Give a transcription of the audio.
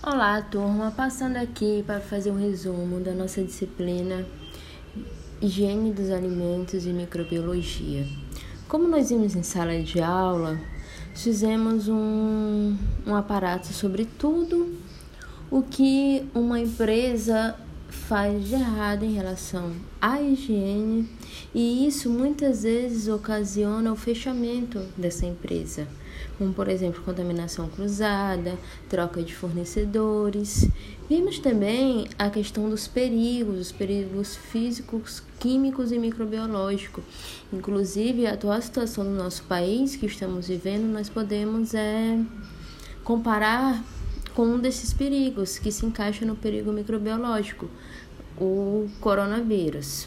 Olá, turma. Passando aqui para fazer um resumo da nossa disciplina Higiene dos Alimentos e Microbiologia. Como nós vimos em sala de aula, fizemos um, um aparato sobre tudo o que uma empresa faz de errado em relação à higiene e isso muitas vezes ocasiona o fechamento dessa empresa, como por exemplo contaminação cruzada, troca de fornecedores. Vimos também a questão dos perigos, os perigos físicos, químicos e microbiológicos. Inclusive, a atual situação do nosso país que estamos vivendo, nós podemos é, comparar com um desses perigos que se encaixa no perigo microbiológico, o coronavírus.